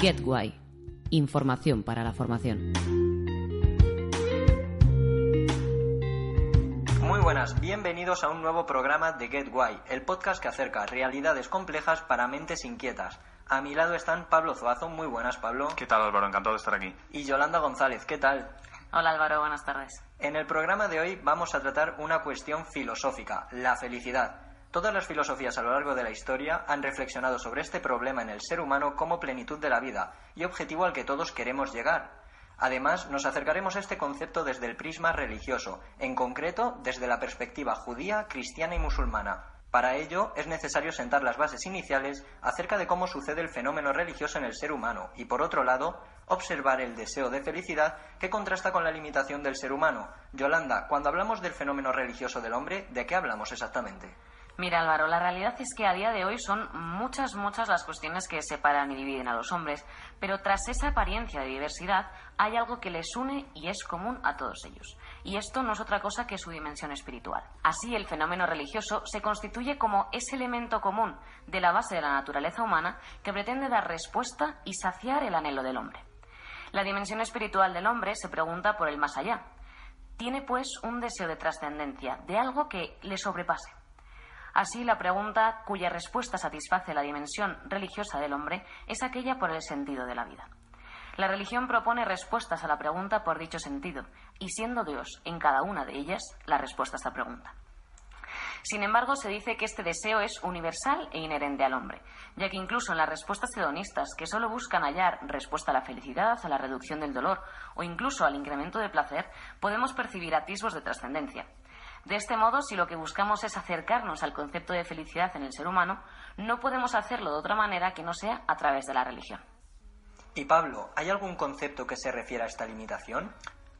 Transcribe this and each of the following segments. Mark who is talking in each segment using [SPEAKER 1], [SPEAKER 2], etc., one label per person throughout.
[SPEAKER 1] GetWhy. Información para la formación.
[SPEAKER 2] Muy buenas, bienvenidos a un nuevo programa de GetWhy, el podcast que acerca realidades complejas para mentes inquietas. A mi lado están Pablo Zuazo, muy buenas Pablo.
[SPEAKER 3] ¿Qué tal Álvaro? Encantado de estar aquí.
[SPEAKER 2] Y Yolanda González, ¿qué tal?
[SPEAKER 4] Hola Álvaro, buenas tardes.
[SPEAKER 2] En el programa de hoy vamos a tratar una cuestión filosófica, la felicidad. Todas las filosofías a lo largo de la historia han reflexionado sobre este problema en el ser humano como plenitud de la vida y objetivo al que todos queremos llegar. Además, nos acercaremos a este concepto desde el prisma religioso, en concreto desde la perspectiva judía, cristiana y musulmana. Para ello, es necesario sentar las bases iniciales acerca de cómo sucede el fenómeno religioso en el ser humano y, por otro lado, observar el deseo de felicidad que contrasta con la limitación del ser humano. Yolanda, cuando hablamos del fenómeno religioso del hombre, ¿de qué hablamos exactamente?
[SPEAKER 4] Mira Álvaro, la realidad es que a día de hoy son muchas, muchas las cuestiones que separan y dividen a los hombres, pero tras esa apariencia de diversidad hay algo que les une y es común a todos ellos. Y esto no es otra cosa que su dimensión espiritual. Así, el fenómeno religioso se constituye como ese elemento común de la base de la naturaleza humana que pretende dar respuesta y saciar el anhelo del hombre. La dimensión espiritual del hombre se pregunta por el más allá. Tiene pues un deseo de trascendencia, de algo que le sobrepase. Así, la pregunta cuya respuesta satisface la dimensión religiosa del hombre es aquella por el sentido de la vida. La religión propone respuestas a la pregunta por dicho sentido, y siendo Dios en cada una de ellas la respuesta a esta pregunta. Sin embargo, se dice que este deseo es universal e inherente al hombre, ya que incluso en las respuestas hedonistas, que solo buscan hallar respuesta a la felicidad, a la reducción del dolor o incluso al incremento de placer, podemos percibir atisbos de trascendencia. De este modo, si lo que buscamos es acercarnos al concepto de felicidad en el ser humano, no podemos hacerlo de otra manera que no sea a través de la religión.
[SPEAKER 2] Y Pablo, ¿hay algún concepto que se refiera a esta limitación?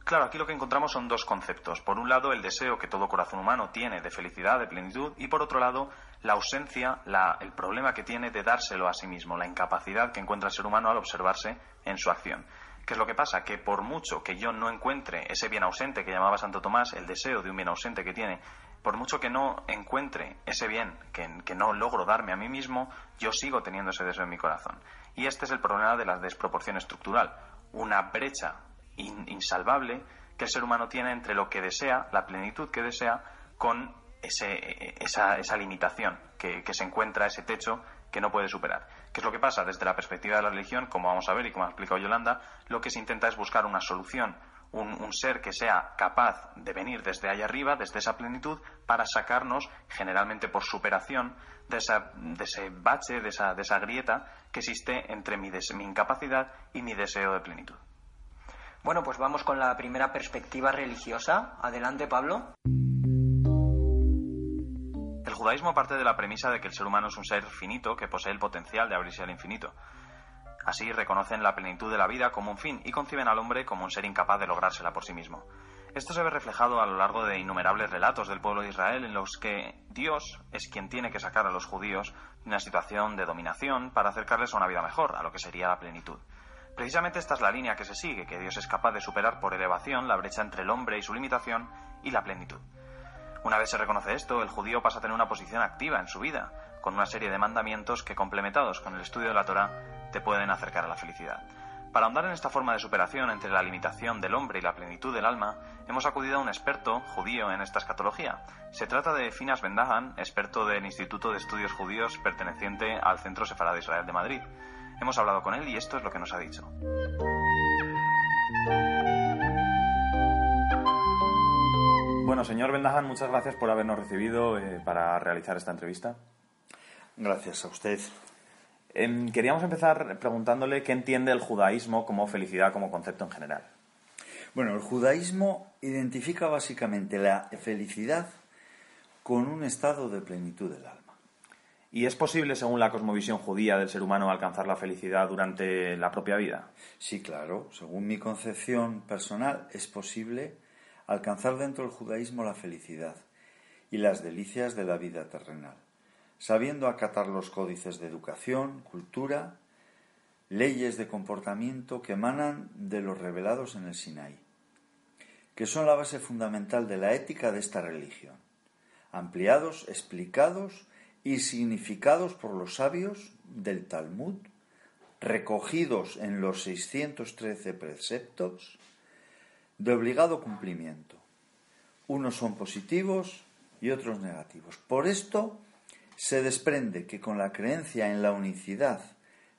[SPEAKER 3] Claro, aquí lo que encontramos son dos conceptos. Por un lado, el deseo que todo corazón humano tiene de felicidad, de plenitud, y por otro lado, la ausencia, el problema que tiene de dárselo a sí mismo, la incapacidad que encuentra el ser humano al observarse en su acción. ¿Qué es lo que pasa? Que por mucho que yo no encuentre ese bien ausente que llamaba Santo Tomás, el deseo de un bien ausente que tiene, por mucho que no encuentre ese bien que, no logro darme a mí mismo, yo sigo teniendo ese deseo en mi corazón. Y este es el problema de la desproporción estructural, una brecha insalvable que el ser humano tiene entre lo que desea, la plenitud que desea, con ese, esa, esa, limitación que, que se encuentra, ese techo que no puede superar. ¿Qué es lo que pasa? Desde la perspectiva de la religión, como vamos a ver y como ha explicado Yolanda, lo que se intenta es buscar una solución, un, ser que sea capaz de venir desde allá arriba, desde esa plenitud, para sacarnos, generalmente por superación, de, esa, de ese bache, de esa, de esa grieta que existe entre mi, mi incapacidad y mi deseo de plenitud.
[SPEAKER 2] Bueno, pues vamos con la primera perspectiva religiosa. Adelante, Pablo
[SPEAKER 3] judaísmo parte de la premisa de que el ser humano es un ser finito que posee el potencial de abrirse al infinito. Así reconocen la plenitud de la vida como un fin y conciben al hombre como un ser incapaz de logrársela por sí mismo. Esto se ve reflejado a lo largo de innumerables relatos del pueblo de Israel en los que Dios es quien tiene que sacar a los judíos de una situación de dominación para acercarles a una vida mejor, a lo que sería la plenitud. Precisamente esta es la línea que se sigue, que Dios es capaz de superar por elevación la brecha entre el hombre y su limitación y la plenitud. Una vez se reconoce esto, el judío pasa a tener una posición activa en su vida, con una serie de mandamientos que, complementados con el estudio de la Torah, te pueden acercar a la felicidad. Para ahondar en esta forma de superación entre la limitación del hombre y la plenitud del alma, hemos acudido a un experto judío en esta escatología. Se trata de Finas Bendahan, experto del Instituto de Estudios Judíos perteneciente al Centro Sefarad Israel de Madrid. Hemos hablado con él y esto es lo que nos ha dicho. Bueno, señor Bendahan, muchas gracias por habernos recibido eh, para realizar esta entrevista.
[SPEAKER 5] Gracias a usted.
[SPEAKER 3] Em, queríamos empezar preguntándole qué entiende el judaísmo como felicidad como concepto en general.
[SPEAKER 5] Bueno, el judaísmo identifica básicamente la felicidad con un estado de plenitud del alma.
[SPEAKER 3] ¿Y es posible, según la cosmovisión judía del ser humano, alcanzar la felicidad durante la propia vida?
[SPEAKER 5] Sí, claro. Según mi concepción personal, es posible alcanzar dentro del judaísmo la felicidad y las delicias de la vida terrenal, sabiendo acatar los códices de educación, cultura, leyes de comportamiento que emanan de los revelados en el Sinaí, que son la base fundamental de la ética de esta religión, ampliados, explicados y significados por los sabios del Talmud, recogidos en los 613 preceptos de obligado cumplimiento. Unos son positivos y otros negativos. Por esto se desprende que con la creencia en la unicidad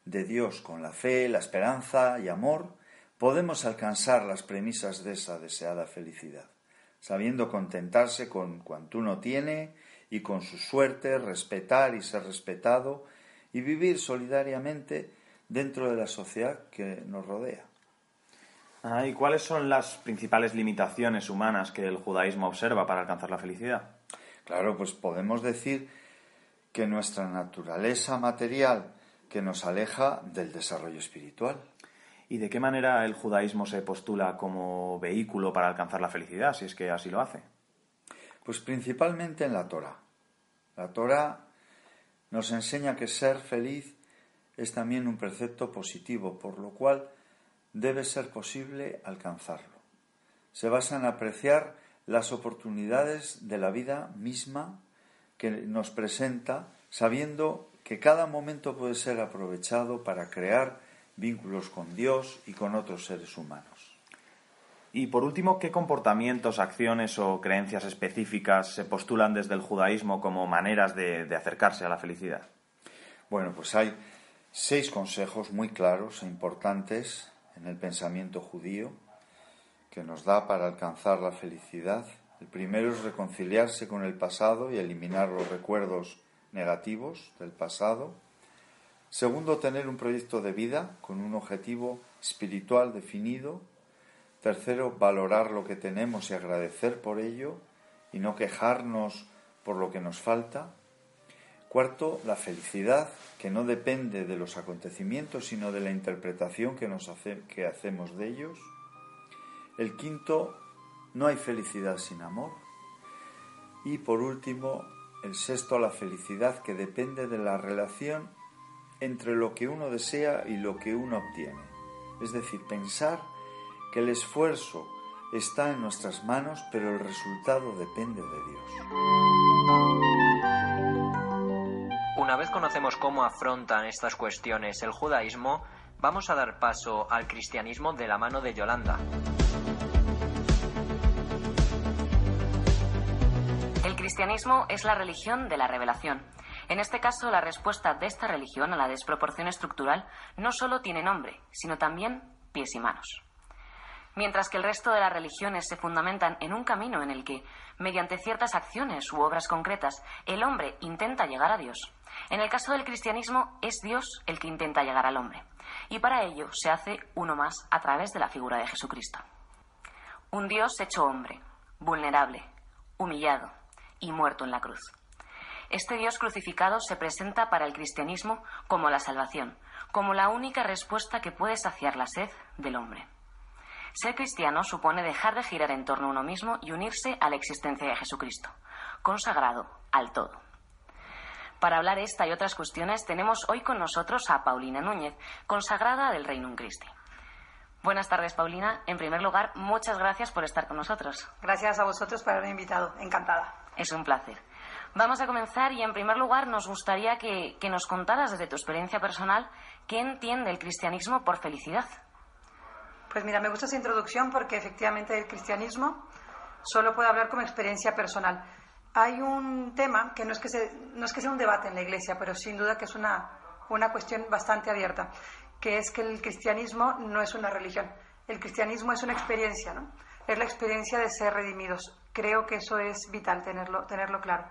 [SPEAKER 5] de Dios, con la fe, la esperanza y amor, podemos alcanzar las premisas de esa deseada felicidad, sabiendo contentarse con cuanto uno tiene y con su suerte, respetar y ser respetado y vivir solidariamente dentro de la sociedad que nos rodea.
[SPEAKER 3] Ah, ¿Y cuáles son las principales limitaciones humanas que el judaísmo observa para alcanzar la felicidad?
[SPEAKER 5] Claro, pues podemos decir que nuestra naturaleza material que nos aleja del desarrollo espiritual.
[SPEAKER 3] ¿Y de qué manera el judaísmo se postula como vehículo para alcanzar la felicidad, si es que así lo hace?
[SPEAKER 5] Pues principalmente en la Torah. La Torah nos enseña que ser feliz es también un precepto positivo, por lo cual debe ser posible alcanzarlo. Se basa en apreciar las oportunidades de la vida misma que nos presenta, sabiendo que cada momento puede ser aprovechado para crear vínculos con Dios y con otros seres humanos.
[SPEAKER 3] Y por último, ¿qué comportamientos, acciones o creencias específicas se postulan desde el judaísmo como maneras de, acercarse a la felicidad?
[SPEAKER 5] Bueno, pues hay seis consejos muy claros e importantes en el pensamiento judío que nos da para alcanzar la felicidad. El primero es reconciliarse con el pasado y eliminar los recuerdos negativos del pasado. Segundo, tener un proyecto de vida con un objetivo espiritual definido Tercero, valorar lo que tenemos y agradecer por ello y no quejarnos por lo que nos falta. Cuarto, la felicidad, que no depende de los acontecimientos, sino de la interpretación que, nos hacemos de ellos. El quinto, no hay felicidad sin amor. Y por último, el sexto, la felicidad que depende de la relación entre lo que uno desea y lo que uno obtiene. Es decir, pensar que el esfuerzo está en nuestras manos, pero el resultado depende de Dios.
[SPEAKER 2] Una vez conocemos cómo afrontan estas cuestiones el judaísmo, vamos a dar paso al cristianismo de la mano de Yolanda.
[SPEAKER 4] El cristianismo es la religión de la revelación. En este caso, la respuesta de esta religión a la desproporción estructural no solo tiene nombre, sino también pies y manos mientras que el resto de las religiones se fundamentan en un camino en el que, mediante ciertas acciones u obras concretas, el hombre intenta llegar a Dios. En el caso del cristianismo es Dios el que intenta llegar al hombre, y para ello se hace uno más a través de la figura de Jesucristo. Un Dios hecho hombre, vulnerable, humillado y muerto en la cruz. Este Dios crucificado se presenta para el cristianismo como la salvación, como la única respuesta que puede saciar la sed del hombre. Ser cristiano supone dejar de girar en torno a uno mismo y unirse a la existencia de Jesucristo, consagrado al todo. Para hablar esta y otras cuestiones tenemos hoy con nosotros a Paulina Núñez, consagrada del Reino Christi. Buenas tardes, Paulina. En primer lugar, muchas gracias por estar con nosotros.
[SPEAKER 6] Gracias a vosotros por haberme invitado. Encantada.
[SPEAKER 4] Es un placer. Vamos a comenzar y, en primer lugar, nos gustaría que, que nos contaras desde tu experiencia personal qué entiende el cristianismo por felicidad.
[SPEAKER 6] Pues mira, me gusta esa introducción porque efectivamente el cristianismo solo puede hablar como experiencia personal. Hay un tema que no es que, no es que sea un debate en la Iglesia, pero sin duda que es una, una cuestión bastante abierta, que es que el cristianismo no es una religión. El cristianismo es una experiencia, ¿no? Es la experiencia de ser redimidos. Creo que eso es vital tenerlo, tenerlo claro.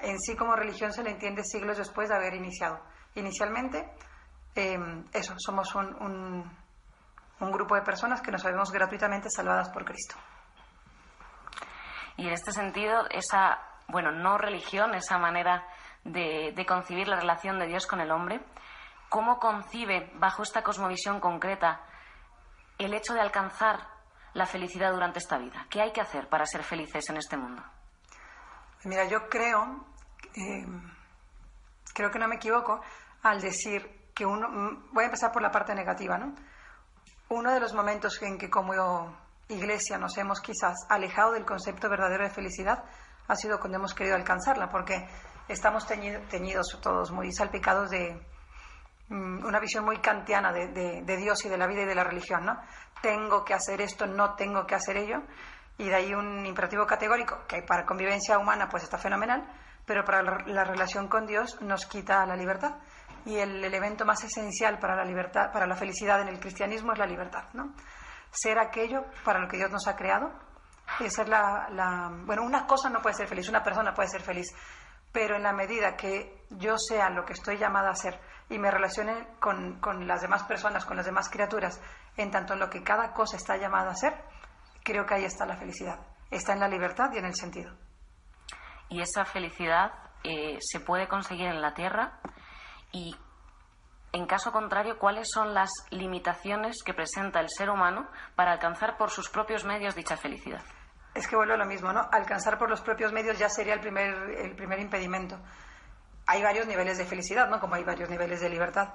[SPEAKER 6] En sí como religión se le entiende siglos después de haber iniciado. Inicialmente, eh, eso, somos un un grupo de personas que nos sabemos gratuitamente salvadas por Cristo.
[SPEAKER 4] Y en este sentido, esa, bueno, no religión, esa manera de, de concebir la relación de Dios con el hombre, ¿cómo concibe, bajo esta cosmovisión concreta, el hecho de alcanzar la felicidad durante esta vida? ¿Qué hay que hacer para ser felices en este mundo?
[SPEAKER 6] Mira, yo creo, eh, creo que no me equivoco al decir que uno, mm, voy a empezar por la parte negativa, ¿no? Uno de los momentos en que como iglesia nos hemos quizás alejado del concepto verdadero de felicidad ha sido cuando hemos querido alcanzarla, porque estamos teñidos todos muy salpicados de mm, una visión muy kantiana de, de, Dios y de la vida y de la religión, ¿no? Tengo que hacer esto, no tengo que hacer ello, y de ahí un imperativo categórico que para convivencia humana pues está fenomenal, pero para la relación con Dios nos quita la libertad. Y el elemento más esencial para la libertad, para la felicidad en el cristianismo es la libertad, ¿no? Ser aquello para lo que Dios nos ha creado y ser la, la bueno, una cosa no puede ser feliz, una persona puede ser feliz, pero en la medida que yo sea lo que estoy llamada a ser y me relacione con, con las demás personas, con las demás criaturas, en tanto en lo que cada cosa está llamada a ser, creo que ahí está la felicidad. Está en la libertad y en el sentido.
[SPEAKER 4] Y esa felicidad eh, se puede conseguir en la tierra y, en caso contrario, ¿cuáles son las limitaciones que presenta el ser humano para alcanzar por sus propios medios dicha felicidad?
[SPEAKER 6] Es que vuelvo a lo mismo, ¿no? Alcanzar por los propios medios ya sería el primer, el primer impedimento. Hay varios niveles de felicidad, ¿no? Como hay varios niveles de libertad.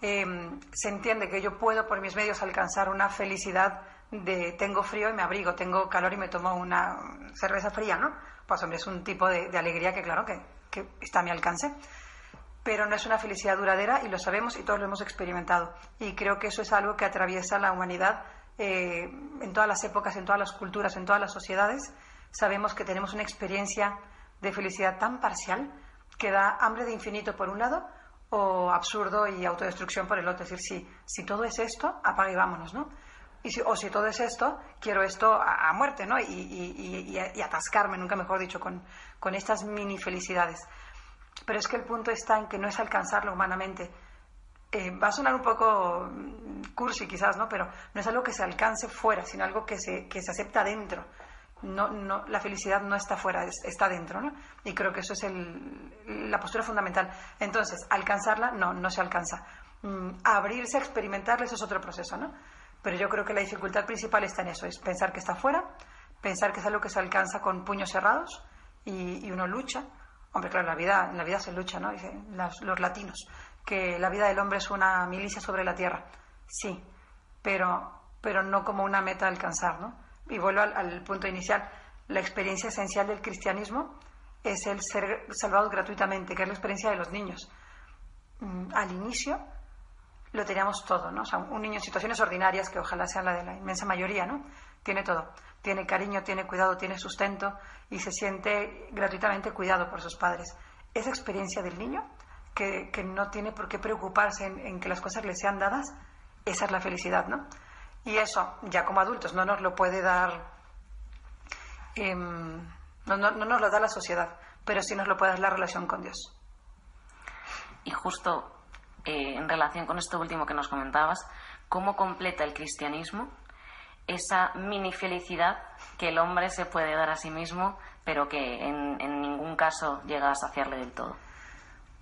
[SPEAKER 6] Em, se entiende que yo puedo por mis medios alcanzar una felicidad de tengo frío y me abrigo, tengo calor y me tomo una cerveza fría, ¿no? Pues hombre, es un tipo de, alegría que claro que, que, está a mi alcance. Pero no es una felicidad duradera y lo sabemos y todos lo hemos experimentado. Y creo que eso es algo que atraviesa la humanidad eh, en todas las épocas, en todas las culturas, en todas las sociedades. Sabemos que tenemos una experiencia de felicidad tan parcial que da hambre de infinito por un lado o absurdo y autodestrucción por el otro. Es decir, si, si todo es esto, apaga y vámonos, ¿no? Y o si todo es esto, quiero esto a, muerte, ¿no? Y, atascarme, nunca mejor dicho, con, con estas mini felicidades. Pero es que el punto está en que no es alcanzarlo humanamente. Eh, va a sonar un poco mm, cursi quizás, ¿no? Pero no es algo que se alcance fuera, sino algo que se, que se acepta dentro. No, no, la felicidad no está fuera, está dentro, ¿no? Y creo que eso es el, la postura fundamental. Entonces, alcanzarla, no, no se alcanza. Mm, abrirse a experimentarla, eso es otro proceso, ¿no? Pero yo creo que la dificultad principal está en eso, es pensar que está fuera, pensar que es algo que se alcanza con puños cerrados y, uno lucha. Hombre, claro, en la vida, en la vida se lucha, ¿no? Dicen los, latinos, que la vida del hombre es una milicia sobre la tierra. Sí, pero, pero no como una meta a alcanzar, ¿no? Y vuelvo al, punto inicial. La experiencia esencial del cristianismo es el ser salvados gratuitamente, que es la experiencia de los niños. Mm, al inicio, lo teníamos todo, ¿no? O un niño en situaciones ordinarias, que ojalá sea la de la inmensa mayoría, ¿no? Tiene todo. Tiene cariño, tiene cuidado, tiene sustento y se siente gratuitamente cuidado por sus padres. Esa experiencia del niño, que, no tiene por qué preocuparse en, que las cosas le sean dadas, esa es la felicidad, ¿no? Y eso, ya como adultos, no nos lo puede dar, em, no, no, no nos lo da la sociedad, pero sí nos lo puede dar la relación con Dios.
[SPEAKER 4] Y justo eh, en relación con esto último que nos comentabas, cómo completa el cristianismo esa mini felicidad que el hombre se puede dar a sí mismo, pero que en, ningún caso llega a saciarle del todo.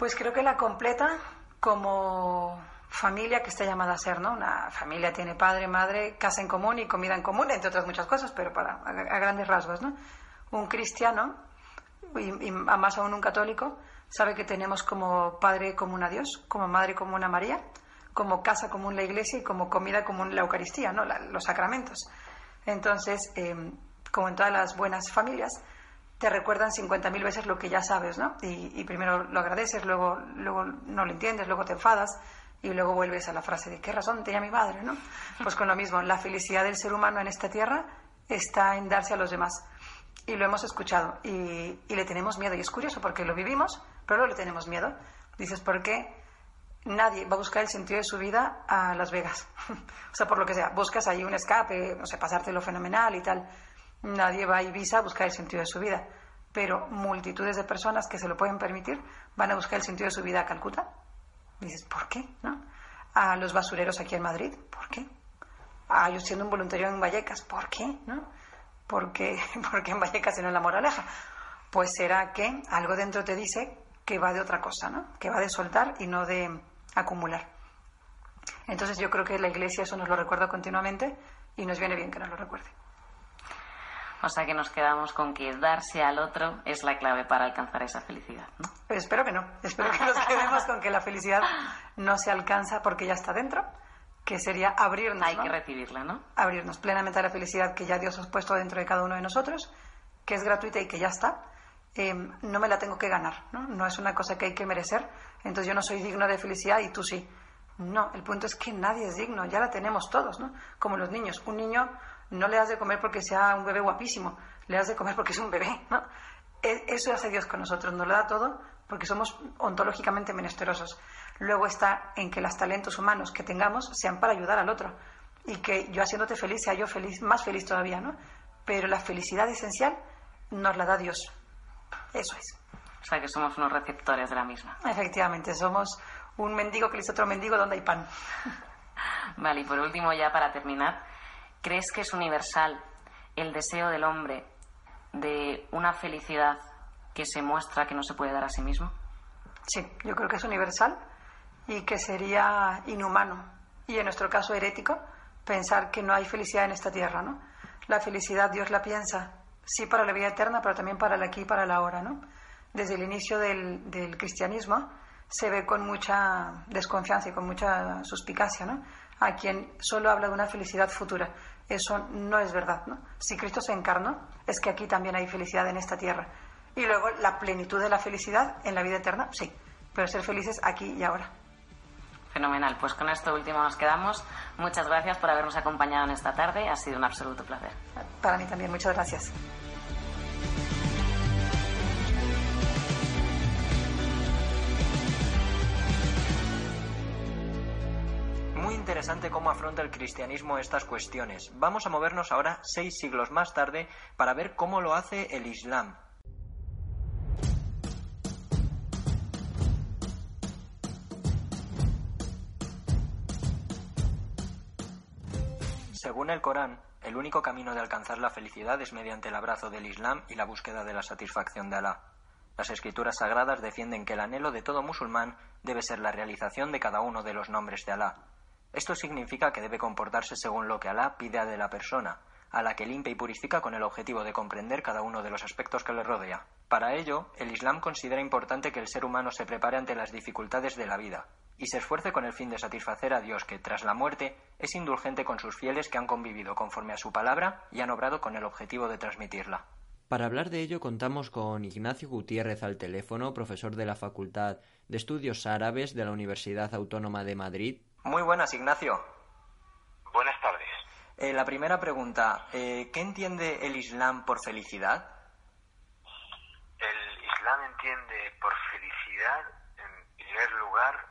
[SPEAKER 6] Pues creo que la completa como familia que está llamada a ser, ¿no? Una familia tiene padre, madre, casa en común y comida en común, entre otras muchas cosas, pero para a, grandes rasgos, ¿no? Un cristiano y, más aún un católico sabe que tenemos como padre común a Dios, como madre común a María, como casa común la iglesia y como comida común la Eucaristía, ¿no? los sacramentos. Entonces, eh, como en todas las buenas familias, te recuerdan 50.000 veces lo que ya sabes, ¿no? Y, primero lo agradeces, luego, luego no lo entiendes, luego te enfadas y luego vuelves a la frase de qué razón tenía mi madre, ¿no? Pues con lo mismo, la felicidad del ser humano en esta tierra está en darse a los demás. Y lo hemos escuchado y, y le tenemos miedo. Y es curioso porque lo vivimos, pero le tenemos miedo. Dices, ¿por qué nadie va a buscar el sentido de su vida a Las Vegas? o sea, por lo que sea, buscas ahí un escape, no sé, pasártelo fenomenal y tal. Nadie va a Ibiza a buscar el sentido de su vida. Pero multitudes de personas que se lo pueden permitir van a buscar el sentido de su vida a Calcuta. dices, ¿por qué? ¿No? A los basureros aquí en Madrid, ¿por qué? A yo siendo un voluntario en Vallecas, ¿por qué? ¿No? ¿Por qué, en Vallecas y no en La Moraleja? Pues será que algo dentro te dice que va de otra cosa, ¿no? que va de soltar y no de acumular. Entonces yo creo que la Iglesia eso nos lo recuerda continuamente y nos viene bien que nos lo recuerde.
[SPEAKER 4] O sea que nos quedamos con que darse al otro es la clave para alcanzar esa felicidad. ¿no?
[SPEAKER 6] Pero espero que no. Espero que nos quedemos con que la felicidad no se alcanza porque ya está dentro, que sería abrirnos.
[SPEAKER 4] Hay que recibirla, ¿no?
[SPEAKER 6] Abrirnos plenamente a la felicidad que ya Dios ha puesto dentro de cada uno de nosotros, que es gratuita y que ya está. Em, no me la tengo que ganar, ¿no? No es una cosa que hay que merecer. Entonces yo no soy digno de felicidad y tú sí. No, el punto es que nadie es digno, ya la tenemos todos, ¿no? Como los niños. Un niño no le has de comer porque sea un bebé guapísimo, le has de comer porque es un bebé, ¿no? E, eso hace Dios con nosotros, nos lo da todo porque somos ontológicamente menesterosos. Luego está en que los talentos humanos que tengamos sean para ayudar al otro y que yo haciéndote feliz sea yo feliz, más feliz todavía, ¿no? Pero la felicidad esencial nos la da Dios. Eso es.
[SPEAKER 4] O sea que somos unos receptores de la misma.
[SPEAKER 6] Efectivamente, somos un mendigo que le dice otro mendigo donde hay pan.
[SPEAKER 4] Vale, y por último, ya para terminar, ¿crees que es universal el deseo del hombre de una felicidad que se muestra que no se puede dar a sí mismo?
[SPEAKER 6] Sí, yo creo que es universal y que sería inhumano y en nuestro caso herético pensar que no hay felicidad en esta tierra, ¿no? La felicidad Dios la piensa, sí para la vida eterna, pero también para el aquí y para la ahora, ¿no? Desde el inicio del, cristianismo se ve con mucha desconfianza y con mucha suspicacia, ¿no? A quien solo habla de una felicidad futura. Eso no es verdad, ¿no? Si Cristo se encarnó, es que aquí también hay felicidad en esta tierra. Y luego la plenitud de la felicidad en la vida eterna, sí, pero ser felices aquí y ahora.
[SPEAKER 4] Fenomenal, pues con esto último nos quedamos. Muchas gracias por habernos acompañado en esta tarde, ha sido un absoluto placer.
[SPEAKER 6] Para mí también, muchas gracias.
[SPEAKER 2] Interesante cómo afronta el cristianismo estas cuestiones. Vamos a movernos ahora seis siglos más tarde para ver cómo lo hace el Islam. Según el Corán, el único camino de alcanzar la felicidad es mediante el abrazo del Islam y la búsqueda de la satisfacción de Alá. Las escrituras sagradas defienden que el anhelo de todo musulmán debe ser la realización de cada uno de los nombres de Alá. Esto significa que debe comportarse según lo que Alá pide de la persona, a la que limpia y purifica con el objetivo de comprender cada uno de los aspectos que le rodea. Para ello, el Islam considera importante que el ser humano se prepare ante las dificultades de la vida y se esfuerce con el fin de satisfacer a Dios que, tras la muerte, es indulgente con sus fieles que han convivido conforme a su palabra y han obrado con el objetivo de transmitirla.
[SPEAKER 7] Para hablar de ello contamos con Ignacio Gutiérrez al teléfono, profesor de la Facultad de Estudios Árabes de la Universidad Autónoma de Madrid.
[SPEAKER 2] Muy buenas, Ignacio.
[SPEAKER 8] Buenas tardes.
[SPEAKER 2] Eh, la primera pregunta, eh, ¿qué entiende el Islam por felicidad?
[SPEAKER 8] El Islam entiende por felicidad, en primer lugar,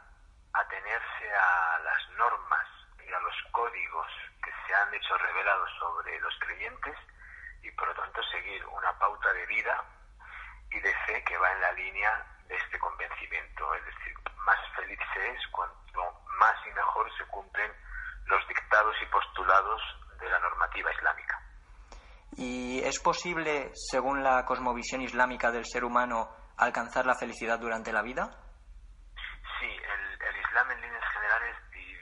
[SPEAKER 8] atenerse a las normas y a los códigos que se han hecho revelados sobre los creyentes y por lo tanto seguir una pauta de vida y de fe que va en la línea este convencimiento. Es decir, más feliz se es cuanto más y mejor se cumplen los dictados y postulados de la normativa islámica.
[SPEAKER 2] ¿Y es posible, según la cosmovisión islámica del ser humano, alcanzar la felicidad durante la vida?
[SPEAKER 8] Sí, el, el Islam en líneas generales di-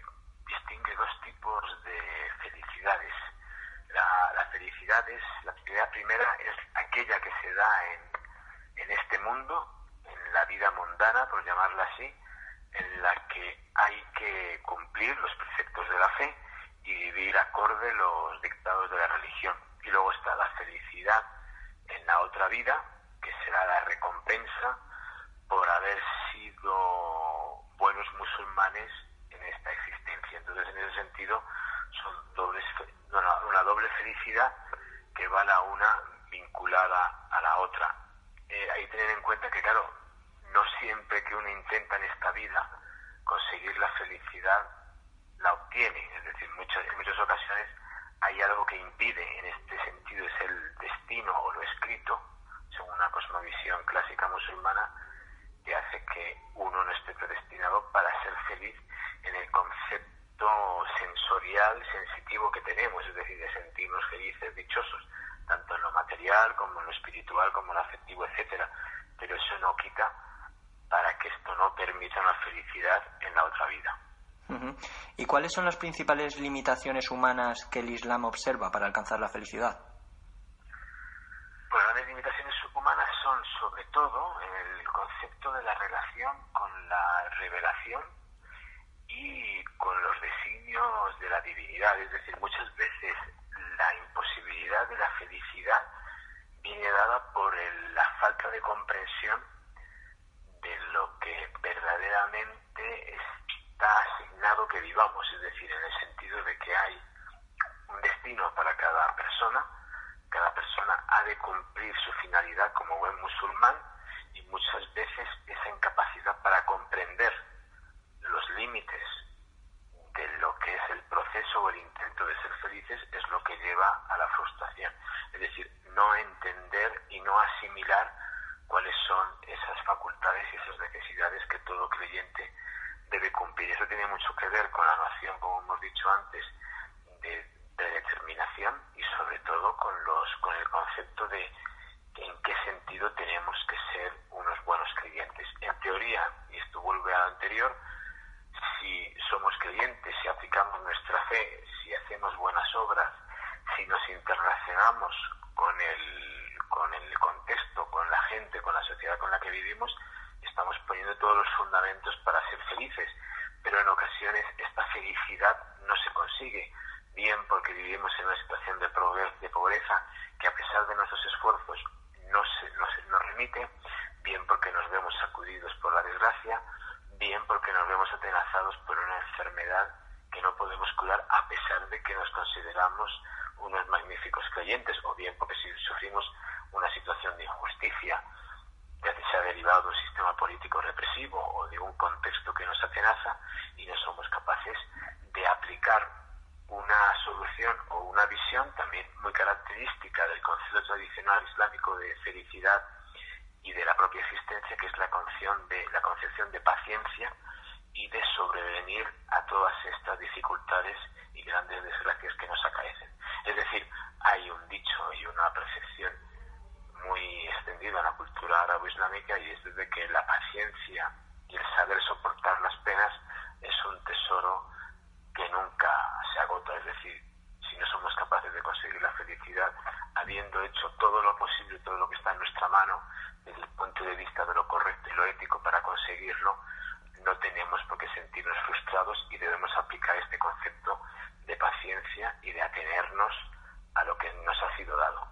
[SPEAKER 8] distingue dos tipos de felicidades. La, la felicidad es, la felicidad primera es aquella que se da en, en este mundo, la vida mundana, por llamarla así, en la que hay que cumplir los preceptos de la fe y vivir acorde los dictados de la religión. Y luego está la felicidad en la otra vida, que será la recompensa por haber sido buenos musulmanes en esta existencia. Entonces, en ese sentido, son dobles, una, doble felicidad que va la una vinculada a la otra. Eh, hay que tener en cuenta que, claro, siempre que uno intenta en esta vida conseguir la felicidad, la obtiene. Es decir, muchas, en muchas ocasiones hay algo que impide en este sentido, es el destino o lo escrito, según una cosmovisión clásica musulmana, que hace que uno no esté predestinado para ser feliz en el concepto sensorial, sensitivo que tenemos, es decir, de sentirnos felices, dichosos, tanto en lo material como en lo espiritual, como en lo afectivo, etcétera. Pero eso no quita no permita una felicidad en la otra vida.
[SPEAKER 2] ¿Y cuáles son las principales limitaciones humanas que el Islam observa para alcanzar la felicidad?
[SPEAKER 8] Pues las limitaciones humanas son sobre todo el concepto de la relación con la revelación y con los designios de la divinidad. Es decir, muchas veces la imposibilidad de la felicidad viene dada por la falta de comprensión de lo que verdaderamente está asignado que vivamos, es decir, en el sentido de que hay un destino para cada persona, cada persona ha de cumplir su finalidad como buen musulmán y muchas veces esa incapacidad para comprender los límites de lo que es el proceso o el intento de ser felices es lo que lleva a la frustración. Es decir, no entender y no asimilar cuáles son esas facultades y esas necesidades que todo creyente debe cumplir. Eso tiene mucho que ver con la noción, como hemos dicho antes, de, determinación y sobre todo con, los, con el concepto de en qué sentido tenemos que ser unos buenos creyentes. En teoría, y esto vuelve a lo anterior, si somos creyentes, si aplicamos nuestra fe, si hacemos buenas obras, si nos interrelacionamos con el, con el contexto, con la gente, con la sociedad con la que vivimos, estamos poniendo todos los fundamentos para ser felices. Pero en ocasiones esta felicidad no se consigue, bien porque vivimos en una situación de pobreza que a pesar de nuestros esfuerzos no se, no se nos remite, bien porque nos vemos sacudidos por la desgracia, bien porque nos vemos atenazados por una enfermedad que no podemos curar a pesar de que nos consideramos unos magníficos creyentes, o bien porque si sufrimos una situación de injusticia, ya sea derivado de un sistema político represivo o de un contexto que nos atenaza y no somos capaces de aplicar una solución o una visión también muy característica del concepto tradicional islámico de felicidad y de la propia existencia, que es la concepción de, la concepción de paciencia y de sobrevenir a todas estas dificultades y grandes desgracias que nos acaecen. Es decir, hay un dicho y una percepción muy extendida en la cultura árabe-islámica y es de que la paciencia y el saber soportar las penas es un tesoro que nunca se agota. Es decir, si no somos capaces de conseguir la felicidad, habiendo hecho todo lo posible, todo lo que está en nuestra mano, desde el punto de vista de lo correcto y lo ético para conseguirlo, no tenemos por qué sentirnos frustrados y debemos aplicar este concepto de paciencia y de atenernos a lo que nos ha sido dado.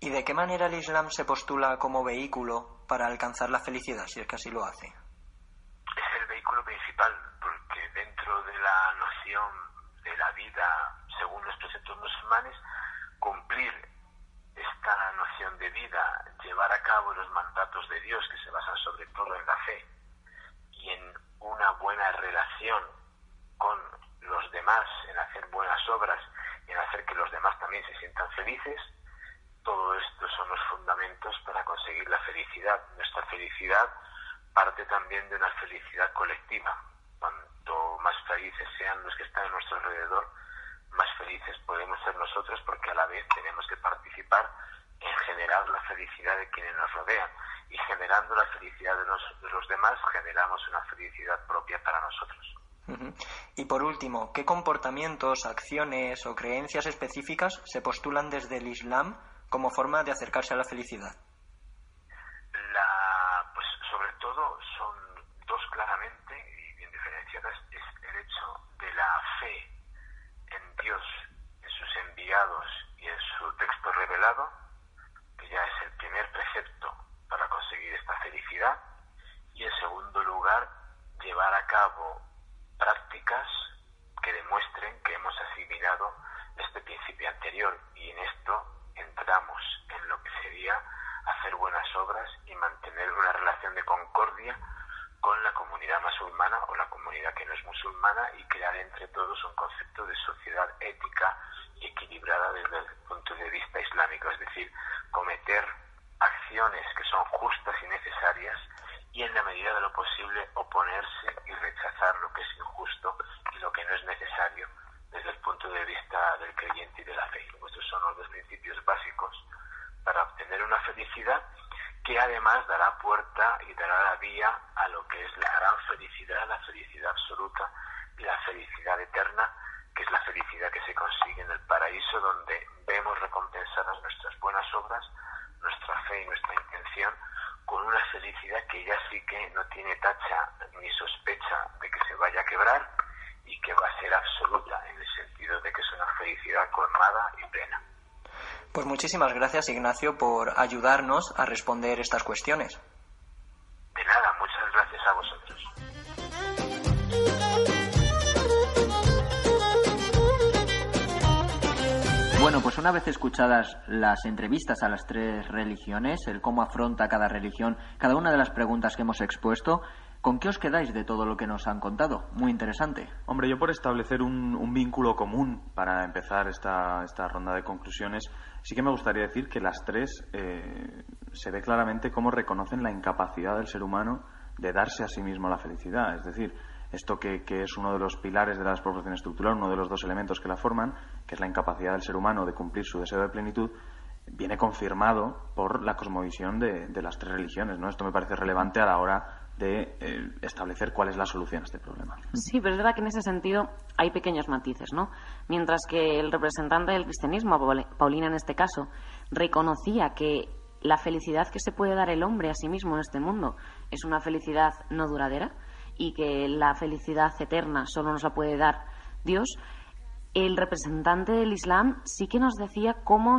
[SPEAKER 2] ¿Y de qué manera el Islam se postula como vehículo para alcanzar la felicidad, si es que así lo hace?
[SPEAKER 8] Es el vehículo principal, porque dentro de la noción de la vida según los preceptos musulmanes, cumplir esta noción de vida, llevar a cabo los mandatos de Dios que se basan sobre todo en la fe y en una buena relación con los demás, en hacer buenas obras y en hacer que los demás también se sientan felices, todo esto son los fundamentos para conseguir la felicidad. Nuestra felicidad parte también de una felicidad colectiva. Cuanto más felices sean los que están a nuestro alrededor, más felices podemos ser nosotros porque a la vez tenemos que participar en generar la felicidad de quienes nos rodean y generando la felicidad de los, de los demás generamos una felicidad propia para nosotros.
[SPEAKER 2] Y por último, ¿qué comportamientos, acciones o creencias específicas se postulan desde el Islam como forma de acercarse a la felicidad?
[SPEAKER 8] La, pues sobre todo son dos claramente y bien diferenciadas. Es el hecho de la fe en Dios, en sus enviados y en su texto revelado, que ya es el primer precepto para conseguir esta felicidad. Y en llevar a cabo prácticas que demuestren que hemos asimilado este principio anterior. Y en esto entramos en lo que sería hacer buenas obras y mantener una relación de concordia con la comunidad musulmana o la comunidad que no es musulmana y crear entre todos un concepto de sociedad ética y equilibrada desde el punto de vista islámico, es decir, cometer acciones que son justas y necesarias y en la medida de lo posible oponerse y rechazar lo que es injusto y lo que no es necesario desde el punto de vista del creyente y de la fe. Estos son los dos principios básicos para obtener una felicidad que además dará puerta y dará la vía a lo que es la gran felicidad, la felicidad absoluta y la felicidad eterna, que es la felicidad que se consigue en el paraíso donde va a ser absoluta en el sentido de que es una felicidad colmada y plena.
[SPEAKER 2] Pues muchísimas gracias Ignacio por ayudarnos a responder estas cuestiones.
[SPEAKER 8] De nada, muchas gracias a vosotros.
[SPEAKER 7] Bueno, pues una vez escuchadas las entrevistas a las tres religiones, el cómo afronta cada religión, cada una de las preguntas que hemos expuesto, ¿Con qué os quedáis de todo lo que nos han contado? Muy interesante.
[SPEAKER 3] Hombre, yo por establecer un, vínculo común para empezar esta, esta, ronda de conclusiones, sí que me gustaría decir que las tres eh, se ve claramente cómo reconocen la incapacidad del ser humano de darse a sí mismo la felicidad. Es decir, esto que, es uno de los pilares de la desproporción estructural, uno de los dos elementos que la forman, que es la incapacidad del ser humano de cumplir su deseo de plenitud, viene confirmado por la cosmovisión de, de las tres religiones. ¿no? Esto me parece relevante a la hora de eh, establecer cuál es la solución a este problema.
[SPEAKER 4] Sí, pero es verdad que en ese sentido hay pequeños matices, ¿no? Mientras que el representante del cristianismo, Paulina en este caso, reconocía que la felicidad que se puede dar el hombre a sí mismo en este mundo es una felicidad no duradera y que la felicidad eterna solo nos la puede dar Dios, el representante del Islam sí que nos decía cómo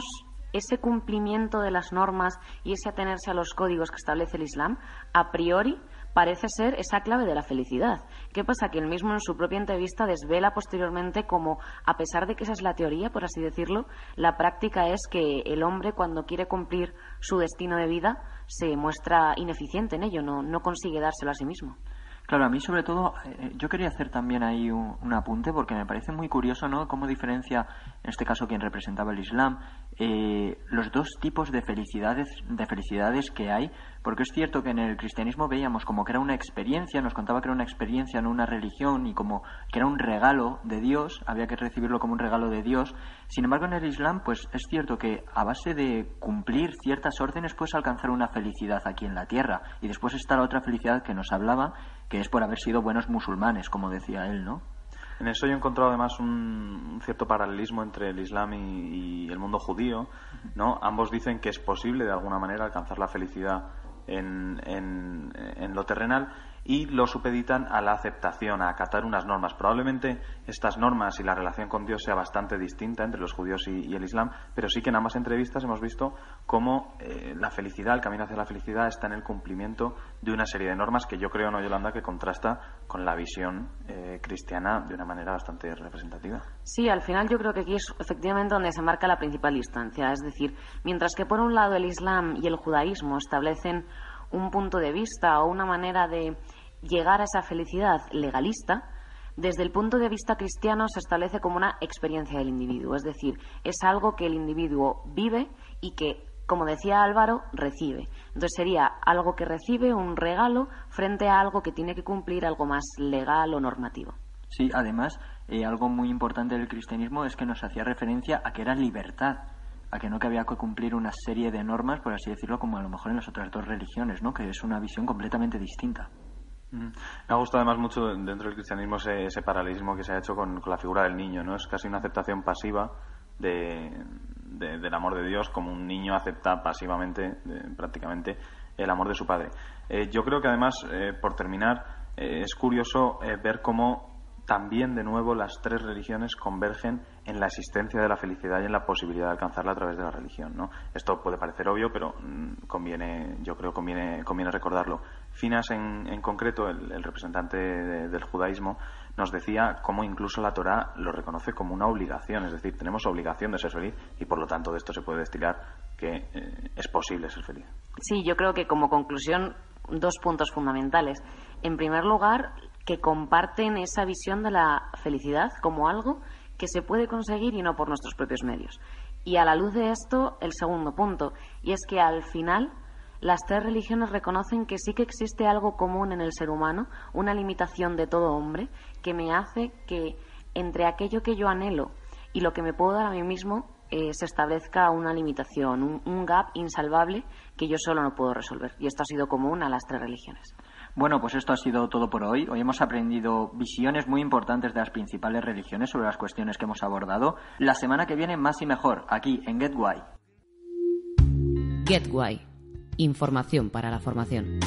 [SPEAKER 4] ese cumplimiento de las normas y ese atenerse a los códigos que establece el Islam, a priori parece ser esa clave de la felicidad. ¿Qué pasa? Que él mismo en su propia entrevista desvela posteriormente como, a pesar de que esa es la teoría, por así decirlo, la práctica es que el hombre cuando quiere cumplir su destino de vida se muestra ineficiente en ello, no, consigue dárselo a sí mismo.
[SPEAKER 7] Claro, a mí sobre todo, eh, yo quería hacer también ahí un, apunte porque me parece muy curioso, ¿no? Cómo diferencia, en este caso, quien representaba el Islam, eh, los dos tipos de felicidades, de felicidades que hay, porque es cierto que en el cristianismo veíamos como que era una experiencia, nos contaba que era una experiencia, no una religión, y como que era un regalo de Dios, había que recibirlo como un regalo de Dios. Sin embargo, en el Islam, pues es cierto que a base de cumplir ciertas órdenes puedes alcanzar una felicidad aquí en la tierra, y después está la otra felicidad que nos hablaba, que es por haber sido buenos musulmanes, como decía él, ¿no?
[SPEAKER 3] En eso yo he encontrado además un, cierto paralelismo entre el Islam y, el mundo judío, ¿no? Ambos dicen que es posible de alguna manera alcanzar la felicidad en, en lo terrenal y lo supeditan a la aceptación, a acatar unas normas. Probablemente estas normas y la relación con Dios sea bastante distinta entre los judíos y, el Islam, pero sí que en ambas entrevistas hemos visto cómo eh, la felicidad, el camino hacia la felicidad está en el cumplimiento de una serie de normas que yo creo, no Yolanda, que contrasta con la visión eh, cristiana de una manera bastante representativa.
[SPEAKER 4] Sí, al final yo creo que aquí es efectivamente donde se marca la principal distancia. Es decir, mientras que por un lado el Islam y el judaísmo establecen un punto de vista o una manera de llegar a esa felicidad legalista, desde el punto de vista cristiano se establece como una experiencia del individuo, es decir, es algo que el individuo vive y que, como decía Álvaro, recibe. Entonces sería algo que recibe, un regalo, frente a algo que tiene que cumplir algo más legal o normativo.
[SPEAKER 7] Sí, además, eh, algo muy importante del cristianismo es que nos hacía referencia a que era libertad a que no que había que cumplir una serie de normas, por así decirlo, como a lo mejor en las otras dos religiones, ¿no? que es una visión completamente distinta.
[SPEAKER 3] Me ha gustado además mucho dentro del cristianismo ese, paralelismo que se ha hecho con, la figura del niño, ¿no? Es casi una aceptación pasiva de, del amor de Dios, como un niño acepta pasivamente, prácticamente, el amor de su padre. Eh, yo creo que además, eh, por terminar, eh, es curioso ver cómo también de nuevo las tres religiones convergen en la existencia de la felicidad y en la posibilidad de alcanzarla a través de la religión. ¿no? Esto puede parecer obvio, pero mm, conviene, yo creo conviene, conviene recordarlo. Finas, en, en concreto, el, representante del judaísmo, nos decía cómo incluso la Torah lo reconoce como una obligación, es decir, tenemos obligación de ser feliz y por lo tanto de esto se puede destilar que eh, es posible ser feliz.
[SPEAKER 4] Sí, yo creo que como conclusión dos puntos fundamentales. En primer lugar, que comparten esa visión de la felicidad como algo que se puede conseguir y no por nuestros propios medios. Y a la luz de esto, el segundo punto, y es que al final las tres religiones reconocen que sí que existe algo común en el ser humano, una limitación de todo hombre, que me hace que entre aquello que yo anhelo y lo que me puedo dar a mí mismo eh, se establezca una limitación, un, un gap insalvable que yo solo no puedo resolver. Y esto ha sido común a las tres religiones.
[SPEAKER 7] Bueno, pues esto ha sido todo por hoy. Hoy hemos aprendido visiones muy importantes de las principales religiones sobre las cuestiones que hemos abordado. La semana que viene más y mejor, aquí en Get Why.
[SPEAKER 1] Get Why. Información para la formación.